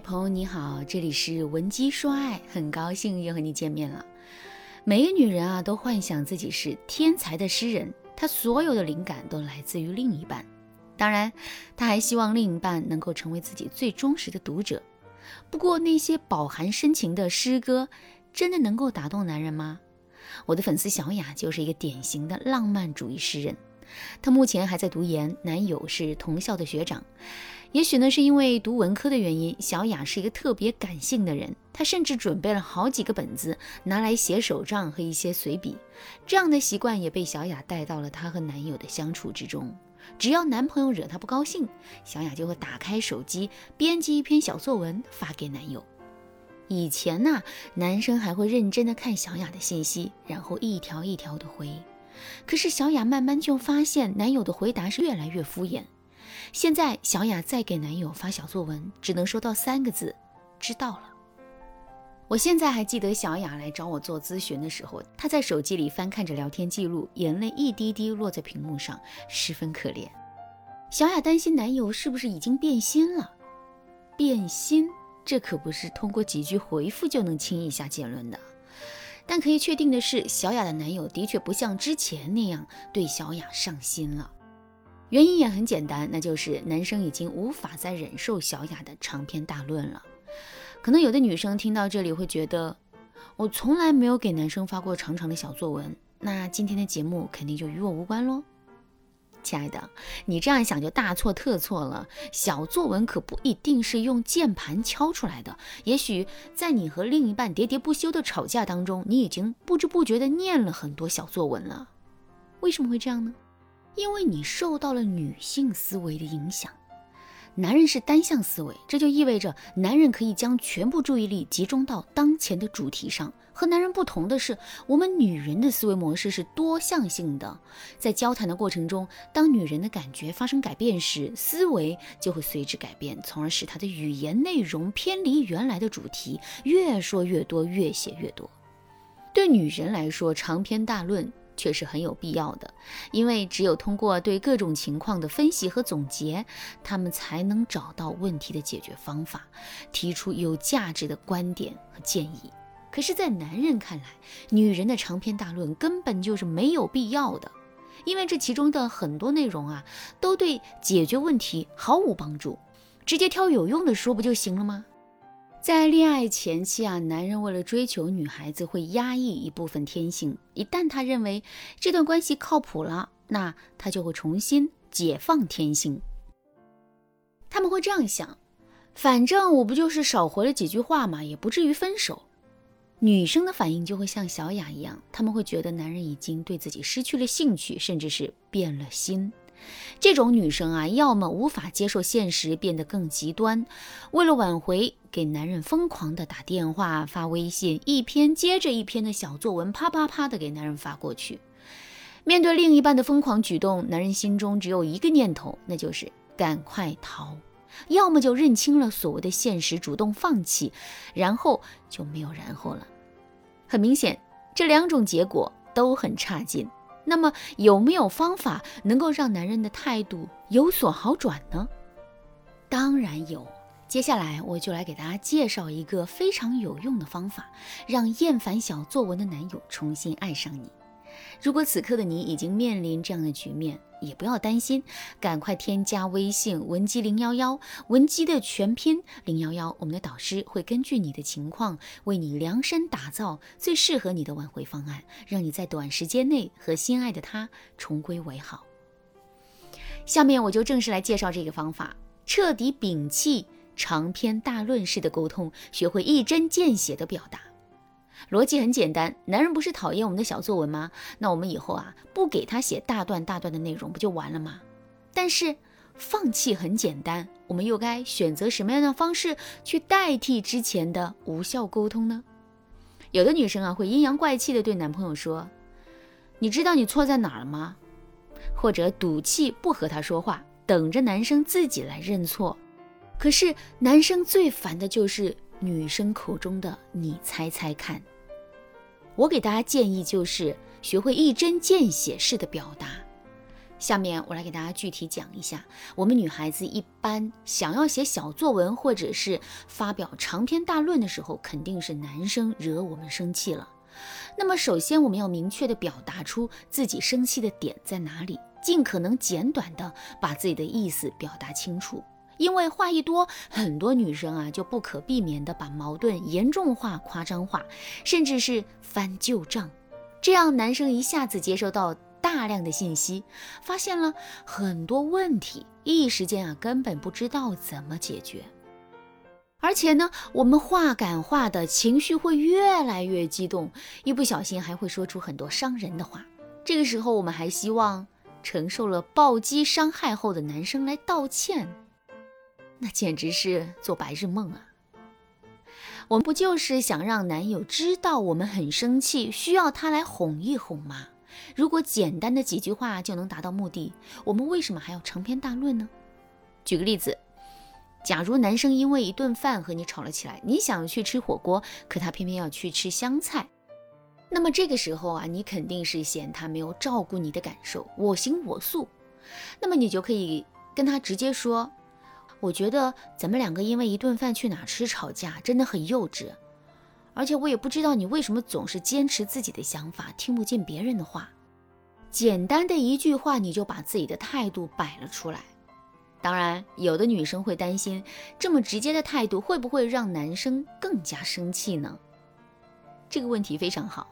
朋友你好，这里是文姬说爱，很高兴又和你见面了。每个女人啊，都幻想自己是天才的诗人，她所有的灵感都来自于另一半。当然，她还希望另一半能够成为自己最忠实的读者。不过，那些饱含深情的诗歌，真的能够打动男人吗？我的粉丝小雅就是一个典型的浪漫主义诗人，她目前还在读研，男友是同校的学长。也许呢，是因为读文科的原因，小雅是一个特别感性的人。她甚至准备了好几个本子，拿来写手账和一些随笔。这样的习惯也被小雅带到了她和男友的相处之中。只要男朋友惹她不高兴，小雅就会打开手机编辑一篇小作文发给男友。以前呢，男生还会认真的看小雅的信息，然后一条一条的回。可是小雅慢慢就发现，男友的回答是越来越敷衍。现在小雅再给男友发小作文，只能收到三个字：知道了。我现在还记得小雅来找我做咨询的时候，她在手机里翻看着聊天记录，眼泪一滴滴落在屏幕上，十分可怜。小雅担心男友是不是已经变心了？变心，这可不是通过几句回复就能轻易下结论的。但可以确定的是，小雅的男友的确不像之前那样对小雅上心了。原因也很简单，那就是男生已经无法再忍受小雅的长篇大论了。可能有的女生听到这里会觉得，我从来没有给男生发过长长的小作文，那今天的节目肯定就与我无关喽。亲爱的，你这样想就大错特错了。小作文可不一定是用键盘敲出来的，也许在你和另一半喋喋不休的吵架当中，你已经不知不觉的念了很多小作文了。为什么会这样呢？因为你受到了女性思维的影响，男人是单向思维，这就意味着男人可以将全部注意力集中到当前的主题上。和男人不同的是，我们女人的思维模式是多向性的。在交谈的过程中，当女人的感觉发生改变时，思维就会随之改变，从而使她的语言内容偏离原来的主题，越说越多，越写越多。对女人来说，长篇大论。却是很有必要的，因为只有通过对各种情况的分析和总结，他们才能找到问题的解决方法，提出有价值的观点和建议。可是，在男人看来，女人的长篇大论根本就是没有必要的，因为这其中的很多内容啊，都对解决问题毫无帮助，直接挑有用的说不就行了吗？在恋爱前期啊，男人为了追求女孩子，会压抑一部分天性。一旦他认为这段关系靠谱了，那他就会重新解放天性。他们会这样想：反正我不就是少回了几句话嘛，也不至于分手。女生的反应就会像小雅一样，他们会觉得男人已经对自己失去了兴趣，甚至是变了心。这种女生啊，要么无法接受现实，变得更极端，为了挽回，给男人疯狂的打电话、发微信，一篇接着一篇的小作文，啪啪啪的给男人发过去。面对另一半的疯狂举动，男人心中只有一个念头，那就是赶快逃，要么就认清了所谓的现实，主动放弃，然后就没有然后了。很明显，这两种结果都很差劲。那么有没有方法能够让男人的态度有所好转呢？当然有。接下来我就来给大家介绍一个非常有用的方法，让厌烦小作文的男友重新爱上你。如果此刻的你已经面临这样的局面，也不要担心，赶快添加微信文姬零幺幺，文姬的全拼零幺幺，我们的导师会根据你的情况为你量身打造最适合你的挽回方案，让你在短时间内和心爱的他重归为好。下面我就正式来介绍这个方法，彻底摒弃长篇大论式的沟通，学会一针见血的表达。逻辑很简单，男人不是讨厌我们的小作文吗？那我们以后啊，不给他写大段大段的内容，不就完了吗？但是放弃很简单，我们又该选择什么样的方式去代替之前的无效沟通呢？有的女生啊，会阴阳怪气的对男朋友说：“你知道你错在哪儿了吗？”或者赌气不和他说话，等着男生自己来认错。可是男生最烦的就是女生口中的“你猜猜看”。我给大家建议就是学会一针见血式的表达，下面我来给大家具体讲一下，我们女孩子一般想要写小作文或者是发表长篇大论的时候，肯定是男生惹我们生气了。那么首先我们要明确的表达出自己生气的点在哪里，尽可能简短的把自己的意思表达清楚。因为话一多，很多女生啊就不可避免的把矛盾严重化、夸张化，甚至是翻旧账，这样男生一下子接收到。大量的信息，发现了很多问题，一时间啊根本不知道怎么解决。而且呢，我们话赶话的情绪会越来越激动，一不小心还会说出很多伤人的话。这个时候，我们还希望承受了暴击伤害后的男生来道歉，那简直是做白日梦啊！我们不就是想让男友知道我们很生气，需要他来哄一哄吗？如果简单的几句话就能达到目的，我们为什么还要长篇大论呢？举个例子，假如男生因为一顿饭和你吵了起来，你想去吃火锅，可他偏偏要去吃香菜，那么这个时候啊，你肯定是嫌他没有照顾你的感受，我行我素。那么你就可以跟他直接说：“我觉得咱们两个因为一顿饭去哪吃吵架，真的很幼稚。”而且我也不知道你为什么总是坚持自己的想法，听不见别人的话。简单的一句话，你就把自己的态度摆了出来。当然，有的女生会担心，这么直接的态度会不会让男生更加生气呢？这个问题非常好。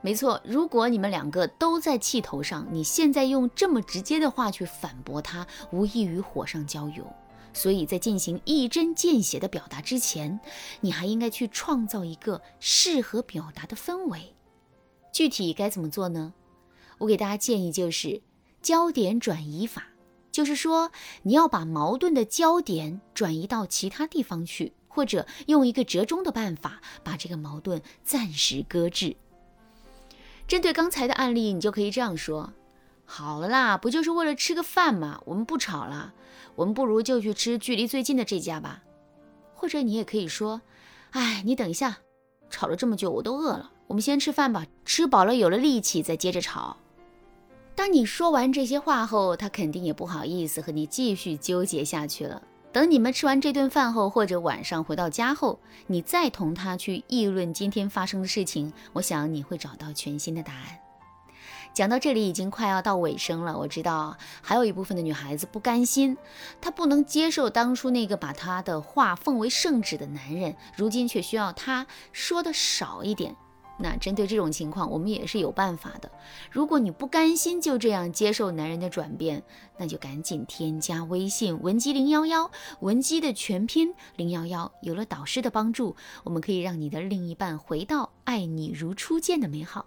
没错，如果你们两个都在气头上，你现在用这么直接的话去反驳他，无异于火上浇油。所以在进行一针见血的表达之前，你还应该去创造一个适合表达的氛围。具体该怎么做呢？我给大家建议就是焦点转移法，就是说你要把矛盾的焦点转移到其他地方去，或者用一个折中的办法把这个矛盾暂时搁置。针对刚才的案例，你就可以这样说。好了啦，不就是为了吃个饭吗？我们不吵了，我们不如就去吃距离最近的这家吧。或者你也可以说，哎，你等一下，吵了这么久，我都饿了，我们先吃饭吧，吃饱了有了力气再接着吵。当你说完这些话后，他肯定也不好意思和你继续纠结下去了。等你们吃完这顿饭后，或者晚上回到家后，你再同他去议论今天发生的事情，我想你会找到全新的答案。讲到这里已经快要到尾声了，我知道还有一部分的女孩子不甘心，她不能接受当初那个把她的话奉为圣旨的男人，如今却需要她说的少一点。那针对这种情况，我们也是有办法的。如果你不甘心就这样接受男人的转变，那就赶紧添加微信文姬零幺幺，文姬的全拼零幺幺。有了导师的帮助，我们可以让你的另一半回到爱你如初见的美好。